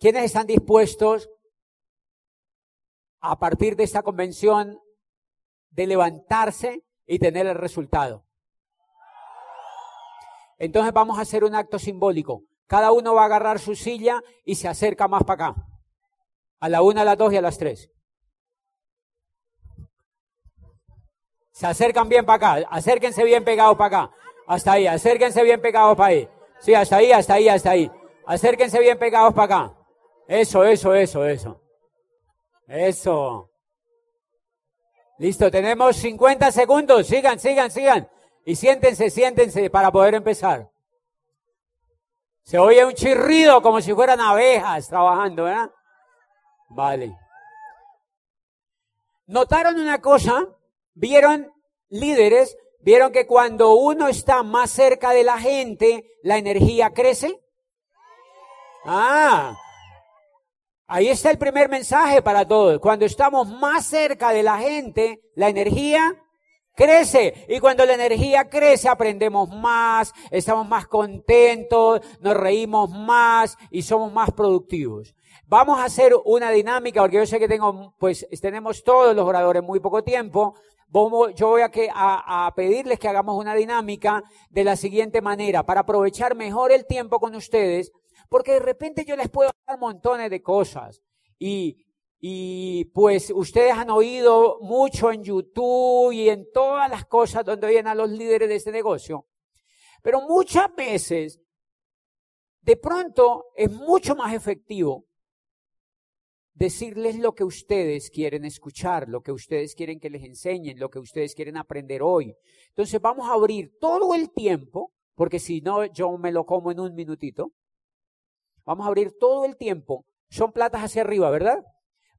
¿Quiénes están dispuestos a partir de esta convención de levantarse y tener el resultado? Entonces vamos a hacer un acto simbólico. Cada uno va a agarrar su silla y se acerca más para acá. A la una, a las dos y a las tres. Se acercan bien para acá. Acérquense bien pegados para acá. Hasta ahí. Acérquense bien pegados para ahí. Sí, hasta ahí, hasta ahí, hasta ahí. Acérquense bien pegados para acá. Eso, eso, eso, eso. Eso. Listo, tenemos 50 segundos. Sigan, sigan, sigan. Y siéntense, siéntense para poder empezar. Se oye un chirrido como si fueran abejas trabajando, ¿verdad? Vale. ¿Notaron una cosa? ¿Vieron líderes? ¿Vieron que cuando uno está más cerca de la gente, la energía crece? Ah, ahí está el primer mensaje para todos. Cuando estamos más cerca de la gente, la energía crece. Y cuando la energía crece, aprendemos más, estamos más contentos, nos reímos más y somos más productivos. Vamos a hacer una dinámica, porque yo sé que tengo, pues tenemos todos los oradores muy poco tiempo. yo voy a, a pedirles que hagamos una dinámica de la siguiente manera, para aprovechar mejor el tiempo con ustedes, porque de repente yo les puedo dar montones de cosas. Y, y pues ustedes han oído mucho en YouTube y en todas las cosas donde oyen a los líderes de este negocio. Pero muchas veces, de pronto, es mucho más efectivo decirles lo que ustedes quieren escuchar, lo que ustedes quieren que les enseñen, lo que ustedes quieren aprender hoy. Entonces vamos a abrir todo el tiempo, porque si no, yo me lo como en un minutito. Vamos a abrir todo el tiempo. Son platas hacia arriba, ¿verdad?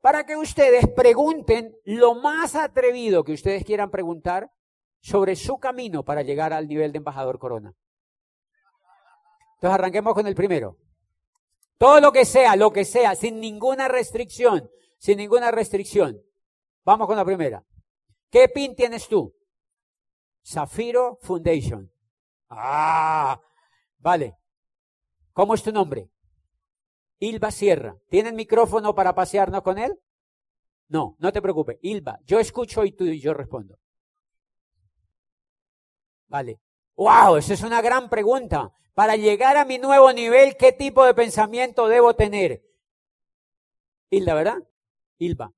para que ustedes pregunten lo más atrevido que ustedes quieran preguntar sobre su camino para llegar al nivel de embajador corona. Entonces arranquemos con el primero. Todo lo que sea, lo que sea, sin ninguna restricción, sin ninguna restricción. Vamos con la primera. ¿Qué pin tienes tú? Zafiro Foundation. Ah, vale. ¿Cómo es tu nombre? Ilva Sierra. ¿Tienen micrófono para pasearnos con él? No, no te preocupes. Ilva, yo escucho y tú y yo respondo. Vale. ¡Wow! Esa es una gran pregunta. Para llegar a mi nuevo nivel, ¿qué tipo de pensamiento debo tener? Hilda, ¿verdad? Ilva.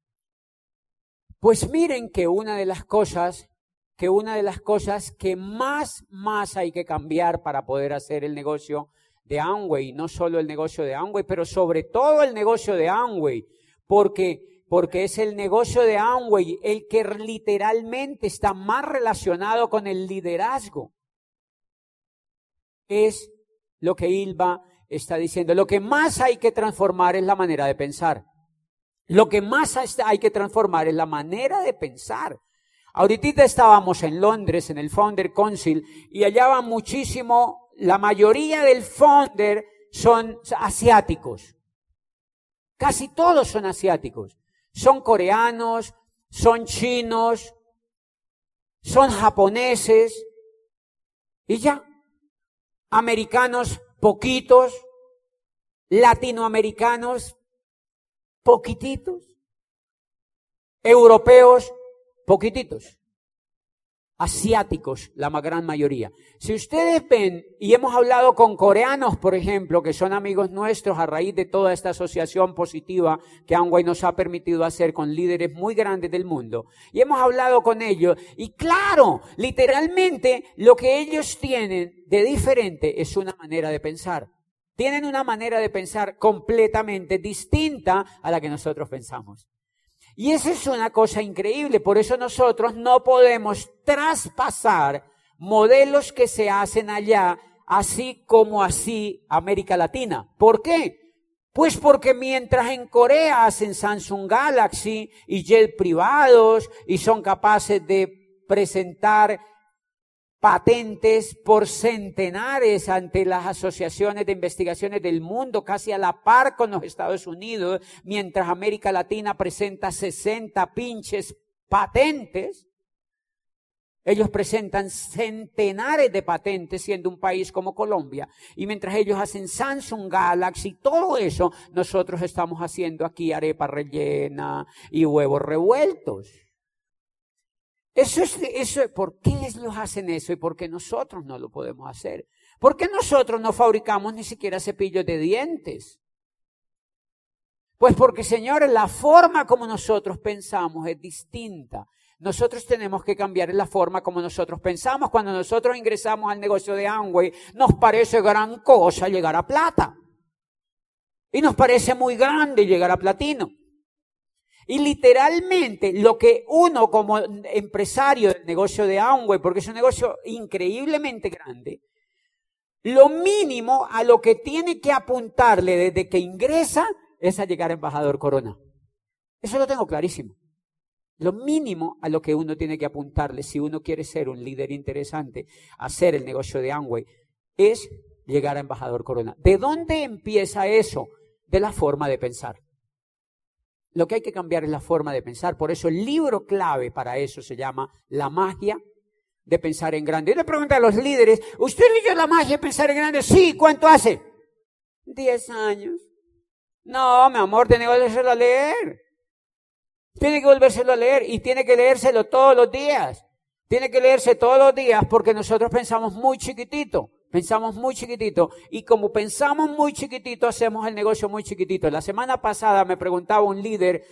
Pues miren que una de las cosas, que una de las cosas que más, más hay que cambiar para poder hacer el negocio de Amway, no solo el negocio de Amway, pero sobre todo el negocio de Amway, porque, porque es el negocio de Amway el que literalmente está más relacionado con el liderazgo. Es lo que Ilva está diciendo. Lo que más hay que transformar es la manera de pensar. Lo que más hay que transformar es la manera de pensar. Ahorita estábamos en Londres, en el Founder Council, y allá muchísimo la mayoría del founder son asiáticos. Casi todos son asiáticos. Son coreanos, son chinos, son japoneses y ya. Americanos poquitos, latinoamericanos poquititos, europeos poquititos asiáticos, la gran mayoría. Si ustedes ven, y hemos hablado con coreanos, por ejemplo, que son amigos nuestros a raíz de toda esta asociación positiva que Amway nos ha permitido hacer con líderes muy grandes del mundo, y hemos hablado con ellos, y claro, literalmente lo que ellos tienen de diferente es una manera de pensar. Tienen una manera de pensar completamente distinta a la que nosotros pensamos. Y esa es una cosa increíble, por eso nosotros no podemos traspasar modelos que se hacen allá, así como así América Latina. ¿Por qué? Pues porque mientras en Corea hacen Samsung Galaxy y jet privados y son capaces de presentar patentes por centenares ante las asociaciones de investigaciones del mundo, casi a la par con los Estados Unidos, mientras América Latina presenta 60 pinches patentes. Ellos presentan centenares de patentes siendo un país como Colombia. Y mientras ellos hacen Samsung Galaxy, todo eso, nosotros estamos haciendo aquí arepa rellena y huevos revueltos. Eso es, eso, ¿Por qué ellos hacen eso y por qué nosotros no lo podemos hacer? ¿Por qué nosotros no fabricamos ni siquiera cepillos de dientes? Pues porque, señores, la forma como nosotros pensamos es distinta. Nosotros tenemos que cambiar la forma como nosotros pensamos. Cuando nosotros ingresamos al negocio de Amway, nos parece gran cosa llegar a plata. Y nos parece muy grande llegar a platino. Y literalmente lo que uno como empresario del negocio de Amway, porque es un negocio increíblemente grande, lo mínimo a lo que tiene que apuntarle desde que ingresa es a llegar a embajador corona. Eso lo tengo clarísimo. Lo mínimo a lo que uno tiene que apuntarle si uno quiere ser un líder interesante, hacer el negocio de Amway, es llegar a embajador corona. ¿De dónde empieza eso? De la forma de pensar. Lo que hay que cambiar es la forma de pensar. Por eso el libro clave para eso se llama La magia de pensar en grande. Y le pregunta a los líderes, ¿usted leyó la magia de pensar en grande? Sí, ¿cuánto hace? Diez años. No, mi amor, tiene que volvérselo a leer. Tiene que volvérselo a leer y tiene que leérselo todos los días. Tiene que leerse todos los días porque nosotros pensamos muy chiquitito. Pensamos muy chiquitito. Y como pensamos muy chiquitito, hacemos el negocio muy chiquitito. La semana pasada me preguntaba un líder,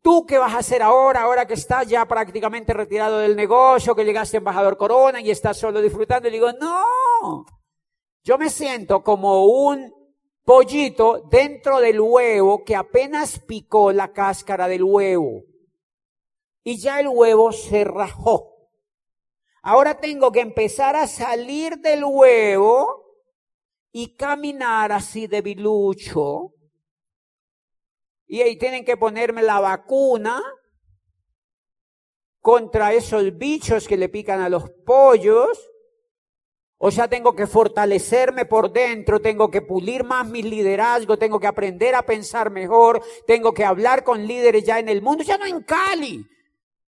¿tú qué vas a hacer ahora, ahora que estás ya prácticamente retirado del negocio, que llegaste embajador Corona y estás solo disfrutando? Y digo, no. Yo me siento como un pollito dentro del huevo que apenas picó la cáscara del huevo. Y ya el huevo se rajó. Ahora tengo que empezar a salir del huevo y caminar así de bilucho. Y ahí tienen que ponerme la vacuna contra esos bichos que le pican a los pollos. O sea, tengo que fortalecerme por dentro, tengo que pulir más mi liderazgo, tengo que aprender a pensar mejor, tengo que hablar con líderes ya en el mundo, ya no en Cali,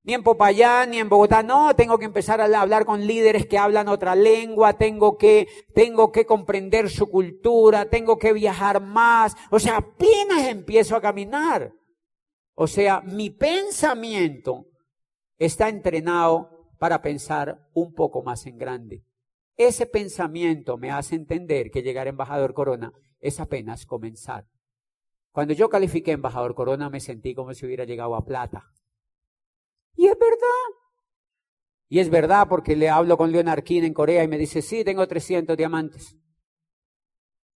ni en Popayán, ni en Bogotá, no, tengo que empezar a hablar con líderes que hablan otra lengua, tengo que, tengo que comprender su cultura, tengo que viajar más, o sea, apenas empiezo a caminar. O sea, mi pensamiento está entrenado para pensar un poco más en grande. Ese pensamiento me hace entender que llegar a embajador Corona es apenas comenzar. Cuando yo califiqué embajador Corona me sentí como si hubiera llegado a plata. Y es verdad. Y es verdad porque le hablo con Leonard King en Corea y me dice, sí, tengo 300 diamantes.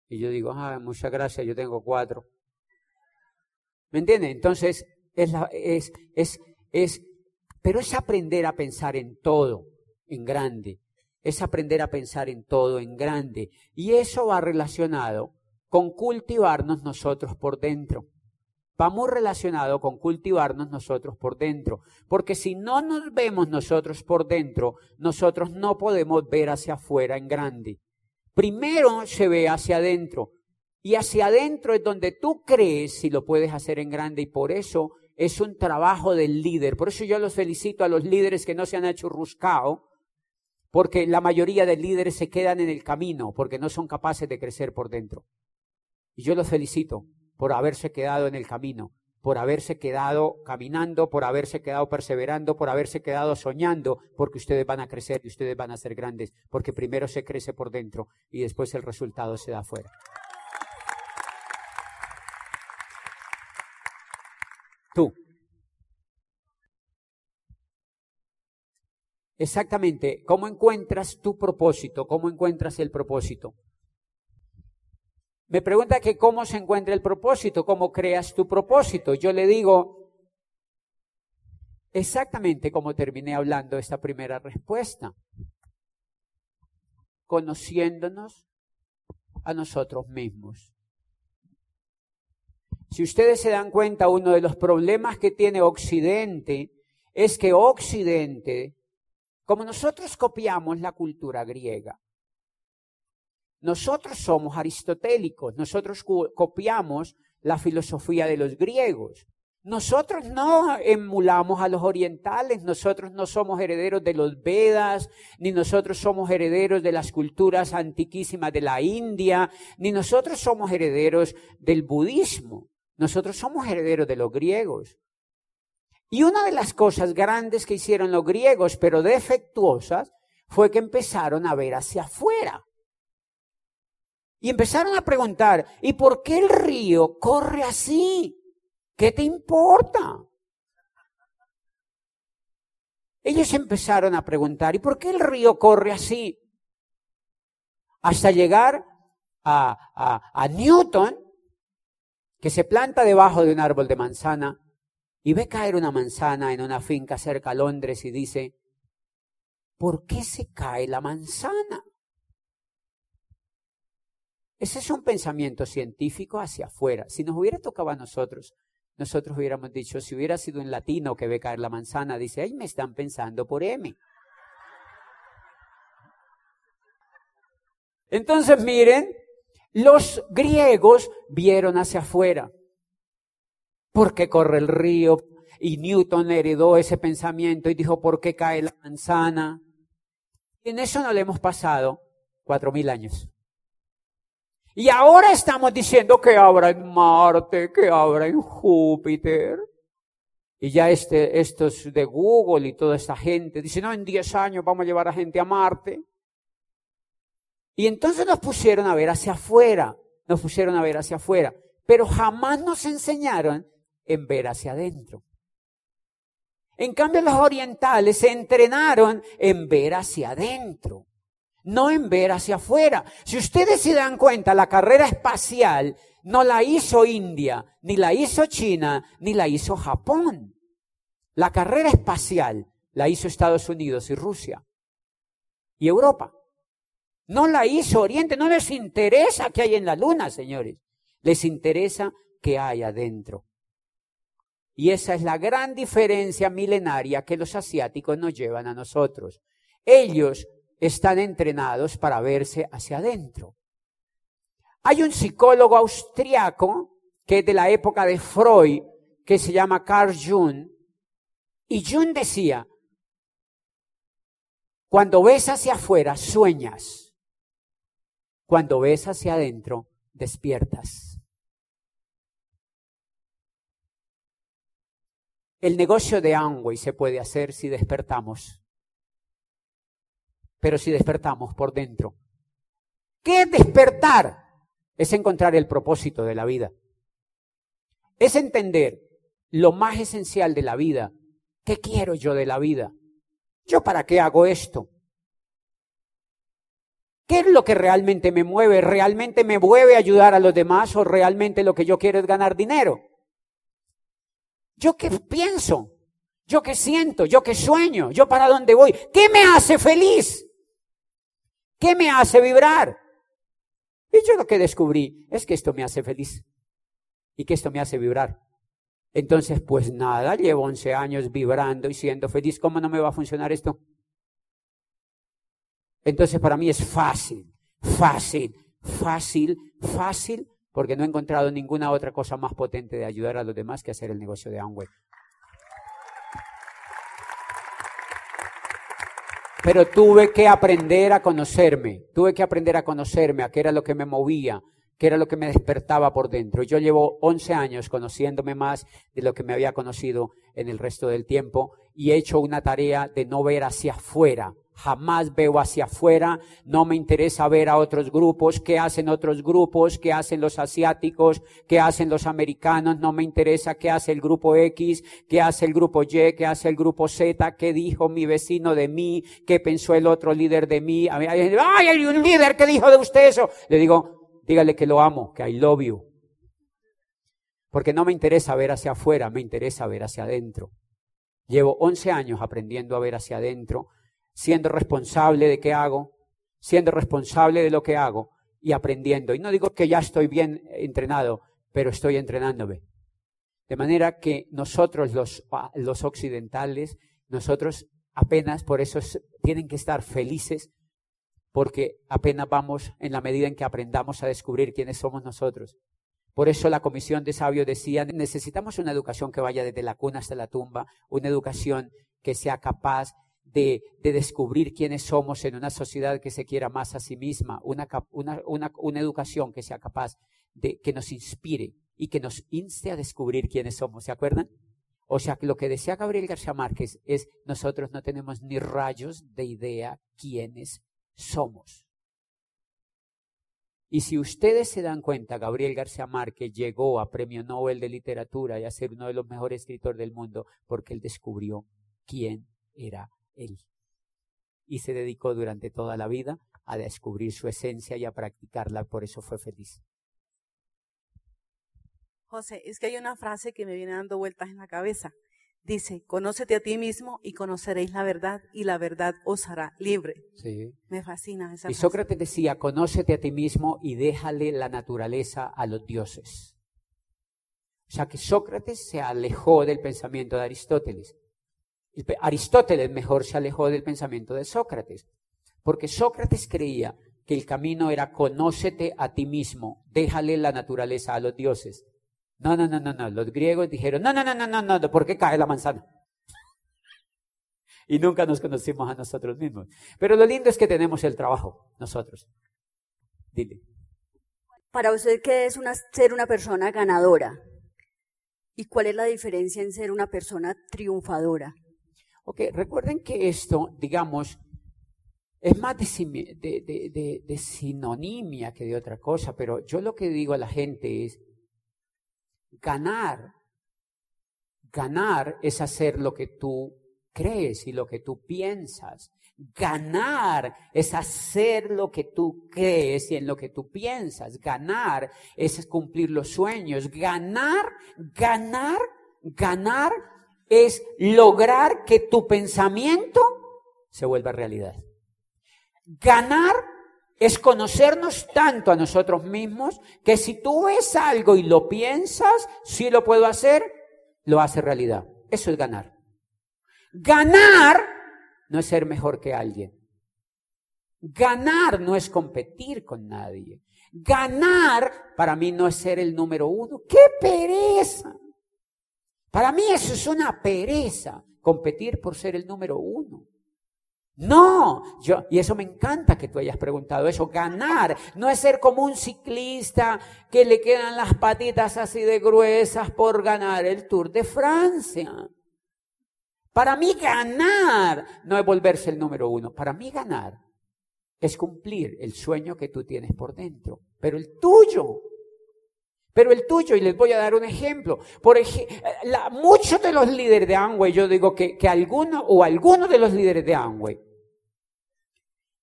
Y yo digo, ah, muchas gracias, yo tengo cuatro. ¿Me entiende? Entonces, es, es, es, es, pero es aprender a pensar en todo, en grande es aprender a pensar en todo, en grande. Y eso va relacionado con cultivarnos nosotros por dentro. Va muy relacionado con cultivarnos nosotros por dentro. Porque si no nos vemos nosotros por dentro, nosotros no podemos ver hacia afuera en grande. Primero se ve hacia adentro. Y hacia adentro es donde tú crees si lo puedes hacer en grande. Y por eso es un trabajo del líder. Por eso yo los felicito a los líderes que no se han hecho ruscao, porque la mayoría de líderes se quedan en el camino porque no son capaces de crecer por dentro. Y yo los felicito por haberse quedado en el camino, por haberse quedado caminando, por haberse quedado perseverando, por haberse quedado soñando, porque ustedes van a crecer y ustedes van a ser grandes, porque primero se crece por dentro y después el resultado se da afuera. Tú, Exactamente, ¿cómo encuentras tu propósito? ¿Cómo encuentras el propósito? Me pregunta que cómo se encuentra el propósito, cómo creas tu propósito. Yo le digo exactamente como terminé hablando esta primera respuesta, conociéndonos a nosotros mismos. Si ustedes se dan cuenta, uno de los problemas que tiene Occidente es que Occidente como nosotros copiamos la cultura griega, nosotros somos aristotélicos, nosotros copiamos la filosofía de los griegos. Nosotros no emulamos a los orientales, nosotros no somos herederos de los Vedas, ni nosotros somos herederos de las culturas antiquísimas de la India, ni nosotros somos herederos del budismo, nosotros somos herederos de los griegos. Y una de las cosas grandes que hicieron los griegos, pero defectuosas, fue que empezaron a ver hacia afuera. Y empezaron a preguntar, ¿y por qué el río corre así? ¿Qué te importa? Ellos empezaron a preguntar, ¿y por qué el río corre así? Hasta llegar a, a, Newton, que se planta debajo de un árbol de manzana y ve caer una manzana en una finca cerca a Londres y dice, ¿por qué se cae la manzana? Ese es un pensamiento científico hacia afuera. Si nos hubiera tocado a nosotros nosotros hubiéramos dicho, si hubiera sido en latino que ve caer la manzana, dice, ahí me están pensando por M. Entonces miren, los griegos vieron hacia afuera. ¿Por qué corre el río? Y Newton heredó ese pensamiento y dijo, ¿por qué cae la manzana? Y en eso no le hemos pasado cuatro mil años. Y ahora estamos diciendo que habrá en Marte, que habrá en Júpiter. Y ya este, estos de Google y toda esta gente dicen, no, en 10 años vamos a llevar a gente a Marte. Y entonces nos pusieron a ver hacia afuera, nos pusieron a ver hacia afuera, pero jamás nos enseñaron en ver hacia adentro. En cambio, los orientales se entrenaron en ver hacia adentro no en ver hacia afuera. Si ustedes se dan cuenta, la carrera espacial no la hizo India, ni la hizo China, ni la hizo Japón. La carrera espacial la hizo Estados Unidos y Rusia y Europa. No la hizo Oriente, no les interesa qué hay en la luna, señores. Les interesa qué hay adentro. Y esa es la gran diferencia milenaria que los asiáticos nos llevan a nosotros. Ellos están entrenados para verse hacia adentro. Hay un psicólogo austriaco que es de la época de Freud, que se llama Carl Jung, y Jung decía, cuando ves hacia afuera, sueñas. Cuando ves hacia adentro, despiertas. El negocio de Amway se puede hacer si despertamos pero si despertamos por dentro. ¿Qué es despertar? Es encontrar el propósito de la vida. Es entender lo más esencial de la vida. ¿Qué quiero yo de la vida? ¿Yo para qué hago esto? ¿Qué es lo que realmente me mueve? ¿Realmente me mueve ayudar a los demás o realmente lo que yo quiero es ganar dinero? ¿Yo qué pienso? ¿Yo qué siento? ¿Yo qué sueño? ¿Yo para dónde voy? ¿Qué me hace feliz? ¿Qué me hace vibrar? Y yo lo que descubrí es que esto me hace feliz y que esto me hace vibrar. Entonces, pues nada, llevo 11 años vibrando y siendo feliz. ¿Cómo no me va a funcionar esto? Entonces, para mí es fácil, fácil, fácil, fácil, porque no he encontrado ninguna otra cosa más potente de ayudar a los demás que hacer el negocio de Amway. Pero tuve que aprender a conocerme, tuve que aprender a conocerme, a qué era lo que me movía, qué era lo que me despertaba por dentro. Yo llevo 11 años conociéndome más de lo que me había conocido en el resto del tiempo y he hecho una tarea de no ver hacia afuera, Jamás veo hacia afuera, no me interesa ver a otros grupos, qué hacen otros grupos, qué hacen los asiáticos, qué hacen los americanos, no me interesa qué hace el grupo X, qué hace el grupo Y, qué hace el grupo Z, qué dijo mi vecino de mí, qué pensó el otro líder de mí. Ay, hay un líder que dijo de usted eso. Le digo, dígale que lo amo, que I love you. Porque no me interesa ver hacia afuera, me interesa ver hacia adentro. Llevo 11 años aprendiendo a ver hacia adentro siendo responsable de qué hago, siendo responsable de lo que hago y aprendiendo. Y no digo que ya estoy bien entrenado, pero estoy entrenándome. De manera que nosotros los, los occidentales, nosotros apenas por eso tienen que estar felices porque apenas vamos en la medida en que aprendamos a descubrir quiénes somos nosotros. Por eso la comisión de sabios decía, necesitamos una educación que vaya desde la cuna hasta la tumba, una educación que sea capaz de, descubrir quiénes somos en una sociedad que se quiera más a sí misma, una, una educación que sea capaz de que nos inspire y que nos inste a descubrir quiénes somos, ¿se acuerdan? O sea, lo que decía Gabriel García Márquez es, nosotros no tenemos ni rayos de idea quiénes somos. Y si ustedes se dan cuenta, Gabriel García Márquez llegó a Premio Nobel de Literatura y a ser uno de los mejores escritores del mundo porque él descubrió quién era él. Y se dedicó durante toda la vida a descubrir su esencia y a practicarla, por eso fue feliz. José, es que hay una frase que me viene dando vueltas en la cabeza. Dice, conócete a ti mismo y conoceréis la verdad y la verdad os hará libre. Sí. Me fascina esa Y Sócrates decía, conócete a ti mismo y déjale la naturaleza a los dioses. O sea que Sócrates se alejó del pensamiento de Aristóteles. Aristóteles mejor se alejó del pensamiento de Sócrates. Porque Sócrates creía que el camino era conócete a ti mismo, déjale la naturaleza a los dioses. No, no, no, no, no. Los griegos dijeron, no, no, no, no, no, no, ¿por qué cae la manzana? Y nunca nos conocimos a nosotros mismos. Pero lo lindo es que tenemos el trabajo, nosotros. Dile. Para usted, ¿qué es una, ser una persona ganadora? ¿Y cuál es la diferencia en ser una persona triunfadora? Ok, recuerden que esto, digamos, es más de, de, de, sinonimia que de otra cosa, pero yo lo que digo a la gente es, Ganar, ganar es hacer lo que tú crees y lo que tú piensas. Ganar es hacer lo que tú crees y en lo que tú piensas. Ganar es cumplir los sueños. Ganar, ganar, ganar es lograr que tu pensamiento se vuelva realidad. Ganar es conocernos tanto a nosotros mismos que si tú ves algo y lo piensas, si lo puedo hacer, lo hace realidad. Eso es ganar. Ganar no es ser mejor que alguien. Ganar no es competir con nadie. Ganar para mí no es ser el número uno. ¡Qué pereza! Para mí eso es una pereza, competir por ser el número uno. No, yo, y eso me encanta que tú hayas preguntado eso. Ganar no es ser como un ciclista que le quedan las patitas así de gruesas por ganar el Tour de Francia. Para mí ganar no es volverse el número uno. Para mí ganar es cumplir el sueño que tú tienes por dentro, pero el tuyo. Pero el tuyo, y les voy a dar un ejemplo. Por ejemplo, muchos de los líderes de Amway, yo digo que, que algunos o algunos de los líderes de Amway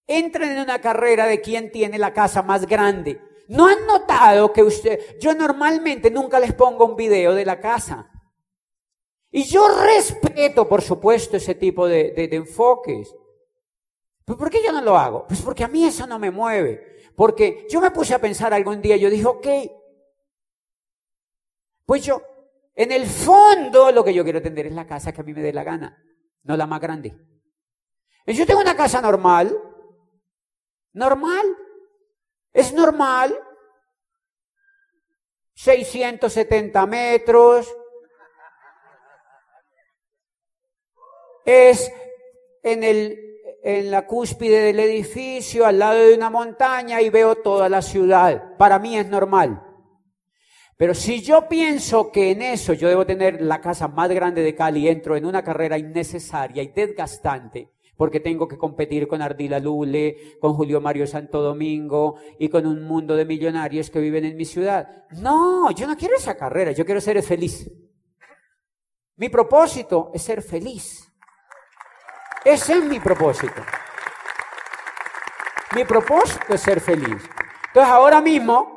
Entren en una carrera de quién tiene la casa más grande. ¿No han notado que usted, yo normalmente nunca les pongo un video de la casa? Y yo respeto, por supuesto, ese tipo de, de, enfoques. ¿Pero por qué yo no lo hago? Pues porque a mí eso no me mueve. Porque yo me puse a pensar algún día, yo dije, ok, pues yo, en el fondo lo que yo quiero tener es la casa que a mí me dé la gana, no la más grande. Yo tengo una casa normal, Normal. Es normal. 670 metros. Es en, el, en la cúspide del edificio, al lado de una montaña, y veo toda la ciudad. Para mí es normal. Pero si yo pienso que en eso yo debo tener la casa más grande de Cali, entro en una carrera innecesaria y desgastante, porque tengo que competir con Ardila Lule, con Julio Mario Santo Domingo y con un mundo de millonarios que viven en mi ciudad. No, yo no quiero esa carrera, yo quiero ser feliz. Mi propósito es ser feliz. Ese es mi propósito. Mi propósito es ser feliz. Entonces ahora mismo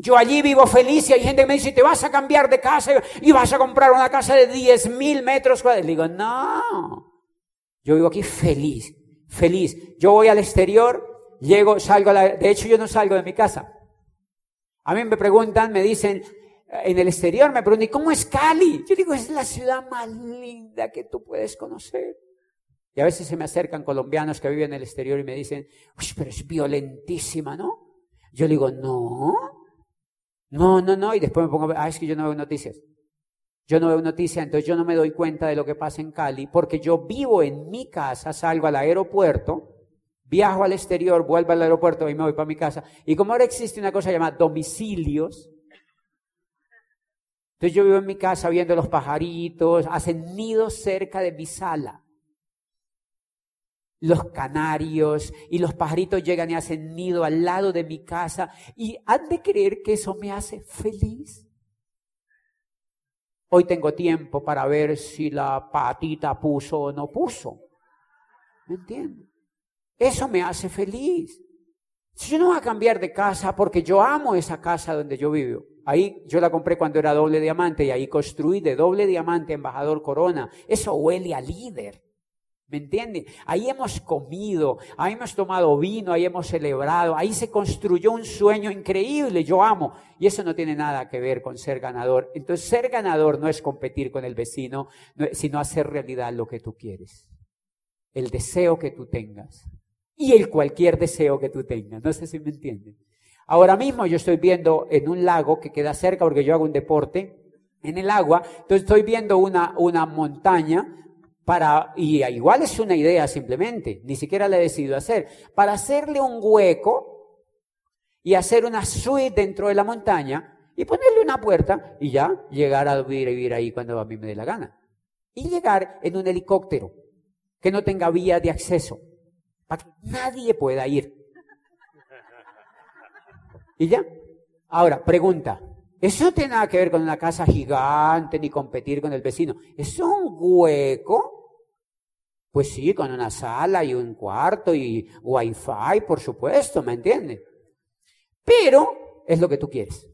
yo allí vivo feliz y hay gente que me dice, te vas a cambiar de casa y vas a comprar una casa de 10 mil metros cuadrados. Digo, no, yo vivo aquí feliz, feliz. Yo voy al exterior, llego, salgo a la... De hecho, yo no salgo de mi casa. A mí me preguntan, me dicen, en el exterior me preguntan, ¿y cómo es Cali? Yo digo, es la ciudad más linda que tú puedes conocer. Y a veces se me acercan colombianos que viven en el exterior y me dicen, uy, pero es violentísima, ¿no? Yo digo, no, No, no, no, y después me pongo, ah, es que yo no veo noticias. Yo no veo noticias, entonces yo no me doy cuenta de lo que pasa en Cali, porque yo vivo en mi casa, salgo al aeropuerto, viajo al exterior, vuelvo al aeropuerto y me voy para mi casa. Y como ahora existe una cosa llamada domicilios, entonces yo vivo en mi casa viendo los pajaritos, hacen nidos cerca de mi sala. Los canarios y los pajaritos llegan y hacen nido al lado de mi casa. ¿Y han de creer que eso me hace feliz? Hoy tengo tiempo para ver si la patita puso o no puso. ¿Me entiendes? Eso me hace feliz. Si yo no voy a cambiar de casa porque yo amo esa casa donde yo vivo. Ahí yo la compré cuando era doble diamante y ahí construí de doble diamante embajador corona. Eso huele a líder. ¿Me entienden? Ahí hemos comido, ahí hemos tomado vino, ahí hemos celebrado, ahí se construyó un sueño increíble, yo amo. Y eso no tiene nada que ver con ser ganador. Entonces, ser ganador no es competir con el vecino, sino hacer realidad lo que tú quieres. El deseo que tú tengas. Y el cualquier deseo que tú tengas. No sé si me entienden. Ahora mismo yo estoy viendo en un lago que queda cerca porque yo hago un deporte en el agua, entonces estoy viendo una, una montaña para, y igual es una idea simplemente, ni siquiera la he decidido hacer, para hacerle un hueco y hacer una suite dentro de la montaña y ponerle una puerta y ya llegar a vivir ahí cuando a mí me dé la gana. Y llegar en un helicóptero que no tenga vía de acceso, para que nadie pueda ir. Y ya. Ahora, pregunta. Eso no tiene nada que ver con una casa gigante ni competir con el vecino. ¿Es un hueco? Pues sí, con una sala y un cuarto y wifi, por supuesto, ¿me entiendes? Pero es lo que tú quieres.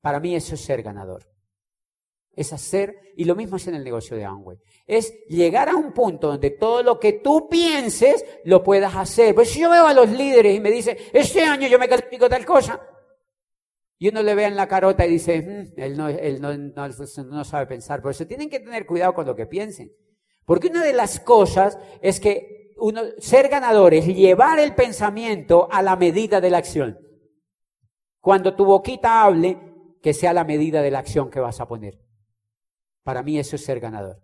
Para mí eso es ser ganador. Es hacer, y lo mismo es en el negocio de Amway, es llegar a un punto donde todo lo que tú pienses lo puedas hacer. Pues si yo veo a los líderes y me dicen, este año yo me califico tal cosa, y uno le ve en la carota y dice, mm, él, no, él no, no, sabe pensar. Por eso tienen que tener cuidado con lo que piensen. Porque una de las cosas es que uno, ser ganador es llevar el pensamiento a la medida de la acción. Cuando tu boquita hable, que sea la medida de la acción que vas a poner. Para mí eso es ser ganador.